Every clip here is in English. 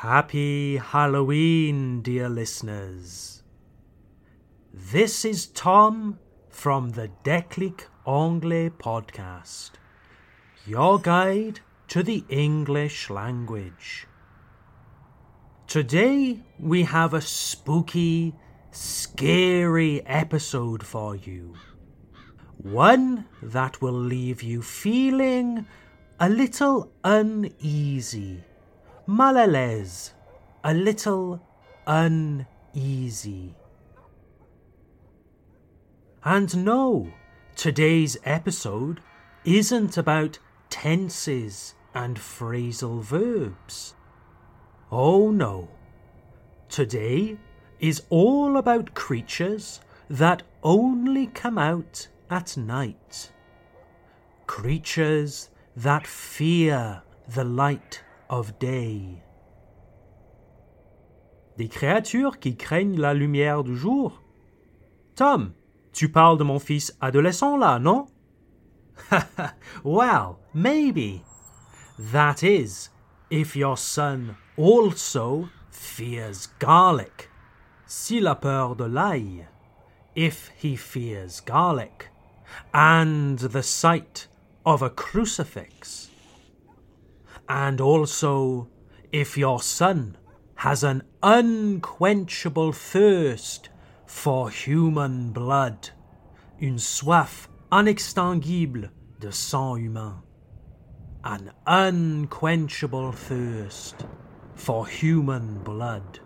Happy Halloween, dear listeners. This is Tom from the Déclic Anglais podcast, your guide to the English language. Today we have a spooky, scary episode for you. One that will leave you feeling a little uneasy mal à l'aise, a little uneasy. And no, today's episode isn't about tenses and phrasal verbs. Oh no. Today is all about creatures that only come out at night. Creatures that fear the light of day. Des créatures qui craignent la lumière du jour. Tom, tu parles de mon fils adolescent là, non? well, maybe. That is, if your son also fears garlic. S'il a peur de l'ail. If he fears garlic. And the sight of a crucifix and also if your son has an unquenchable thirst for human blood, une soif inextinguible de sang humain, an unquenchable thirst for human blood.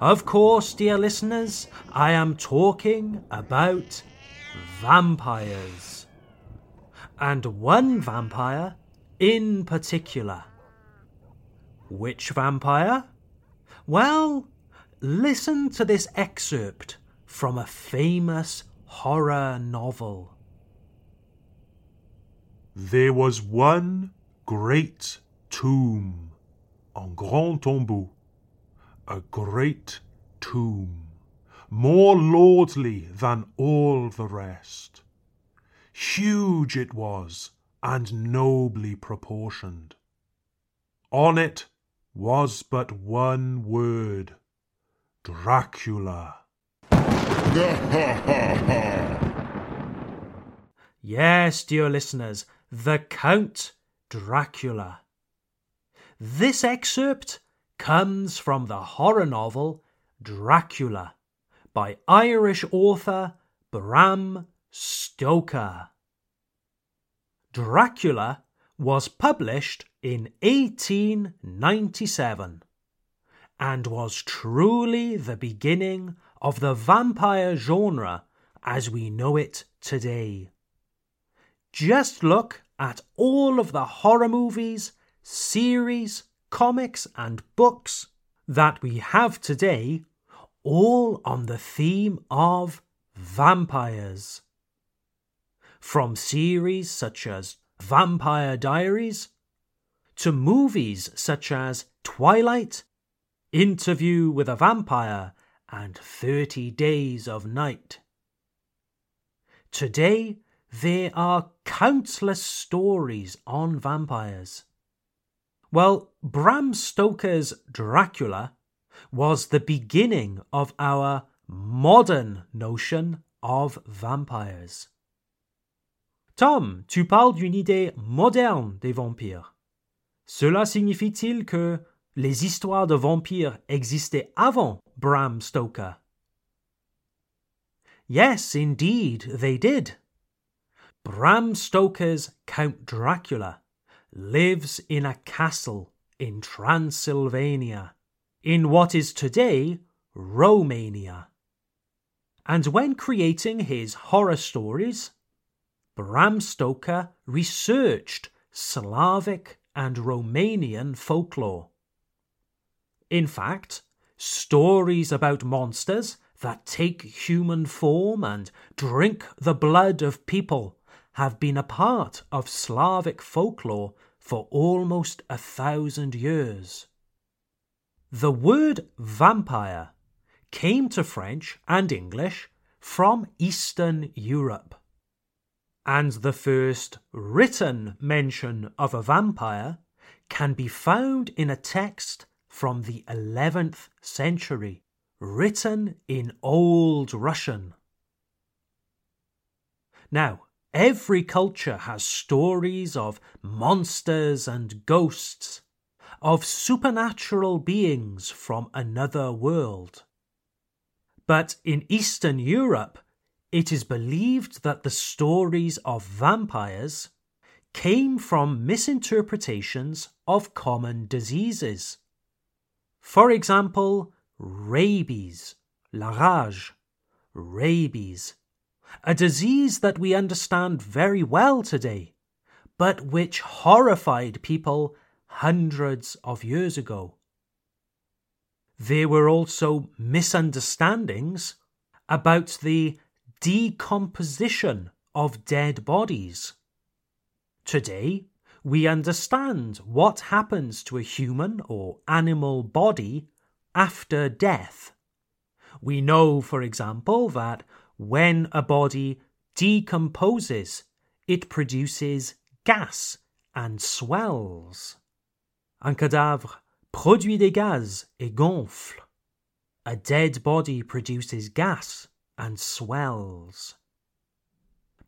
Of course, dear listeners, I am talking about vampires. And one vampire in particular. Which vampire? Well, listen to this excerpt from a famous horror novel. There was one great tomb, un grand tombeau, a great tomb, more lordly than all the rest. Huge it was and nobly proportioned. On it was but one word Dracula. yes, dear listeners, the Count Dracula. This excerpt comes from the horror novel Dracula by Irish author Bram Stoker. Dracula was published in 1897 and was truly the beginning of the vampire genre as we know it today. Just look at all of the horror movies, series, comics, and books that we have today, all on the theme of vampires from series such as Vampire Diaries to movies such as Twilight, Interview with a Vampire, and 30 Days of Night. Today, there are countless stories on vampires. Well, Bram Stoker's Dracula was the beginning of our modern notion of vampires. Tom, tu parles d'une idée moderne des vampires. Cela signifie-t-il que les histoires de vampires existaient avant Bram Stoker? Yes, indeed, they did. Bram Stoker's Count Dracula lives in a castle in Transylvania, in what is today Romania. And when creating his horror stories, Bram Stoker researched Slavic and Romanian folklore. In fact, stories about monsters that take human form and drink the blood of people have been a part of Slavic folklore for almost a thousand years. The word vampire came to French and English from Eastern Europe and the first written mention of a vampire can be found in a text from the 11th century, written in Old Russian. Now, every culture has stories of monsters and ghosts, of supernatural beings from another world. But in Eastern Europe, it is believed that the stories of vampires came from misinterpretations of common diseases. For example, rabies, la rage, rabies, a disease that we understand very well today, but which horrified people hundreds of years ago. There were also misunderstandings about the decomposition of dead bodies. Today, we understand what happens to a human or animal body after death. We know, for example, that when a body decomposes, it produces gas and swells. Un cadavre produit des gaz et gonfle. A dead body produces gas and swells.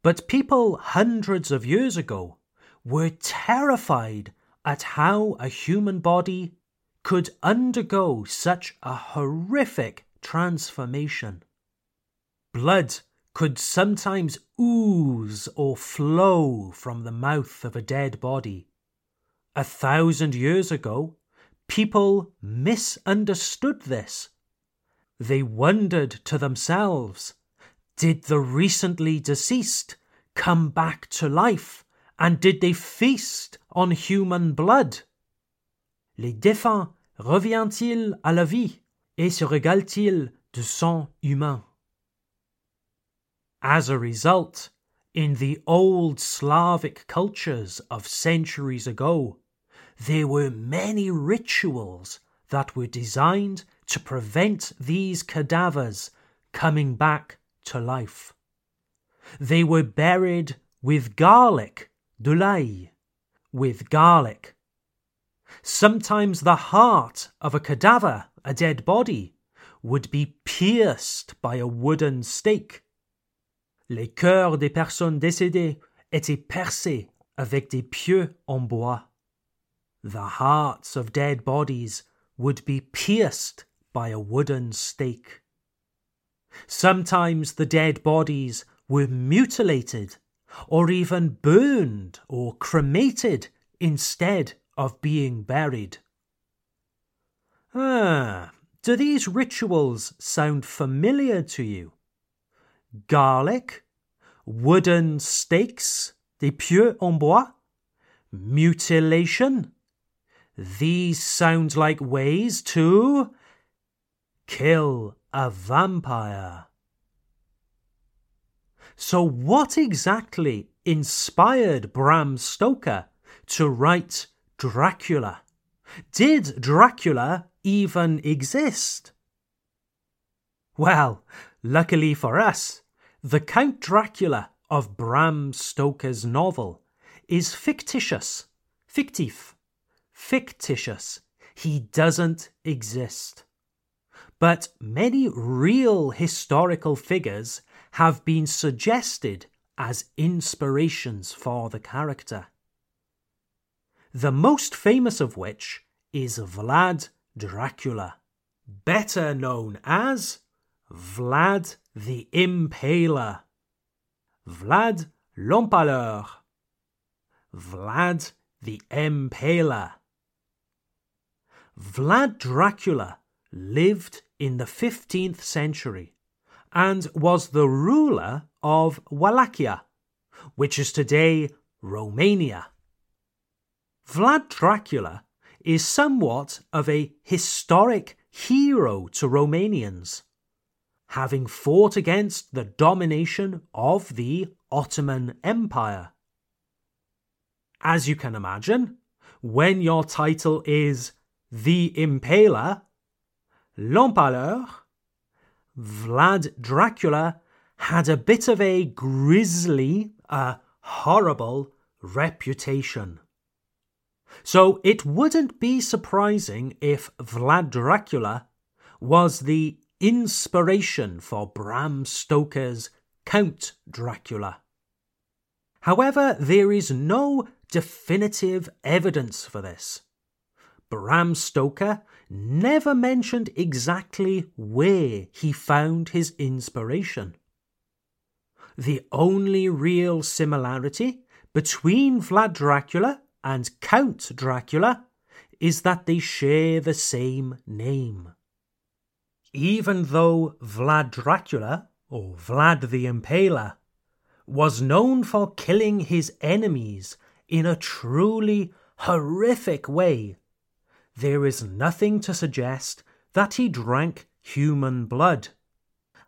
But people hundreds of years ago were terrified at how a human body could undergo such a horrific transformation. Blood could sometimes ooze or flow from the mouth of a dead body. A thousand years ago, people misunderstood this. They wondered to themselves Did the recently deceased come back to life and did they feast on human blood? Les défunts reviennent-ils à la vie et se régalent-ils de sang humain? As a result, in the old Slavic cultures of centuries ago, there were many rituals that were designed to prevent these cadavers coming back to life. They were buried with garlic de l'ail, with garlic. Sometimes the heart of a cadaver, a dead body, would be pierced by a wooden stake. Les cœurs des personnes décédées étaient percés avec des pieux en bois. The hearts of dead bodies would be pierced by a wooden stake. Sometimes the dead bodies were mutilated or even burned or cremated instead of being buried. Ah, do these rituals sound familiar to you? Garlic, wooden stakes, des pieux en bois, mutilation. These sound like ways to kill a vampire. So, what exactly inspired Bram Stoker to write Dracula? Did Dracula even exist? Well, luckily for us, the Count Dracula of Bram Stoker's novel is fictitious, fictif, fictitious. He doesn't exist. But many real historical figures have been suggested as inspirations for the character. The most famous of which is Vlad Dracula, better known as Vlad the Impaler, Vlad l'Empaleur, Vlad the Impaler. Vlad Dracula lived in the 15th century and was the ruler of Wallachia, which is today Romania. Vlad Dracula is somewhat of a historic hero to Romanians, having fought against the domination of the Ottoman Empire. As you can imagine, when your title is the Impaler, l'Empaleur, Vlad Dracula had a bit of a grisly, a horrible reputation. So it wouldn't be surprising if Vlad Dracula was the inspiration for Bram Stoker's Count Dracula. However, there is no definitive evidence for this. Bram Stoker never mentioned exactly where he found his inspiration. The only real similarity between Vlad Dracula and Count Dracula is that they share the same name. Even though Vlad Dracula, or Vlad the Impaler, was known for killing his enemies in a truly horrific way, there is nothing to suggest that he drank human blood.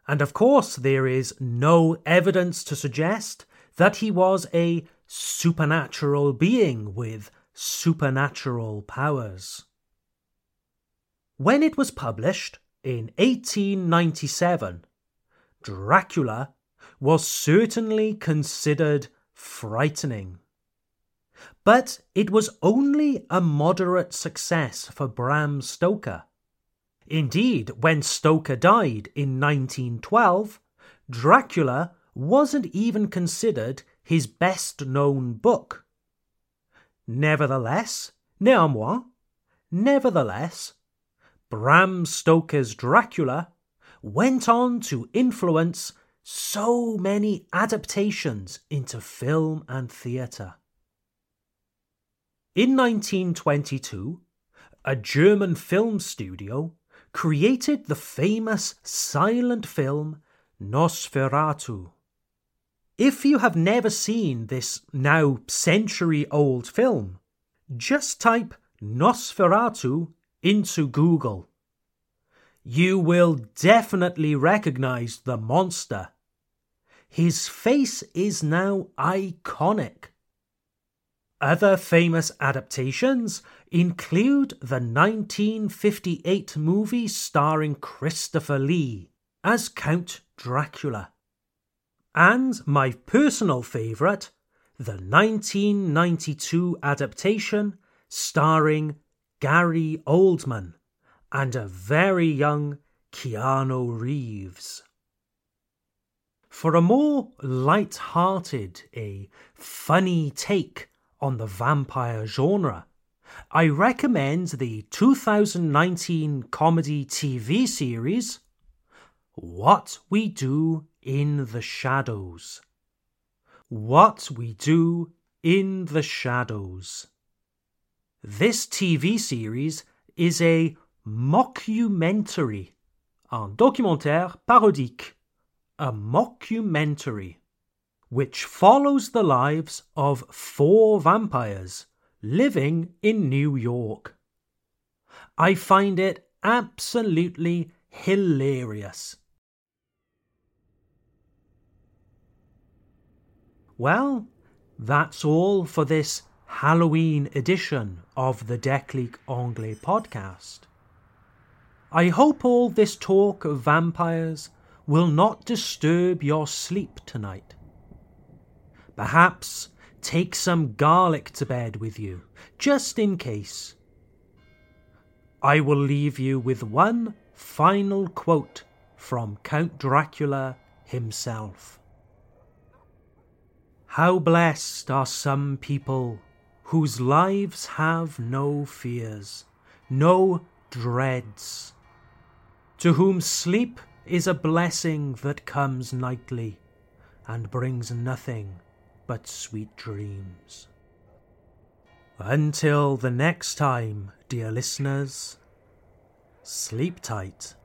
And of course, there is no evidence to suggest that he was a supernatural being with supernatural powers. When it was published in 1897, Dracula was certainly considered frightening. But it was only a moderate success for Bram Stoker. Indeed, when Stoker died in 1912, Dracula wasn't even considered his best known book. Nevertheless, néanmoins, nevertheless, Bram Stoker's Dracula went on to influence so many adaptations into film and theatre. In 1922, a German film studio created the famous silent film Nosferatu. If you have never seen this now century old film, just type Nosferatu into Google. You will definitely recognize the monster. His face is now iconic. Other famous adaptations include the 1958 movie starring Christopher Lee as Count Dracula, and my personal favourite, the 1992 adaptation starring Gary Oldman and a very young Keanu Reeves. For a more light-hearted, a funny take on the vampire genre, I recommend the 2019 comedy TV series What We Do in the Shadows. What We Do in the Shadows. This TV series is a mockumentary, un documentaire parodique, a mockumentary, which follows the lives of four vampires living in New York. I find it absolutely hilarious. Well, that's all for this Halloween edition of the Déclic Anglais podcast. I hope all this talk of vampires will not disturb your sleep tonight. Perhaps take some garlic to bed with you, just in case. I will leave you with one final quote from Count Dracula himself. How blessed are some people whose lives have no fears, no dreads, to whom sleep is a blessing that comes nightly and brings nothing but sweet dreams. Until the next time, dear listeners, sleep tight.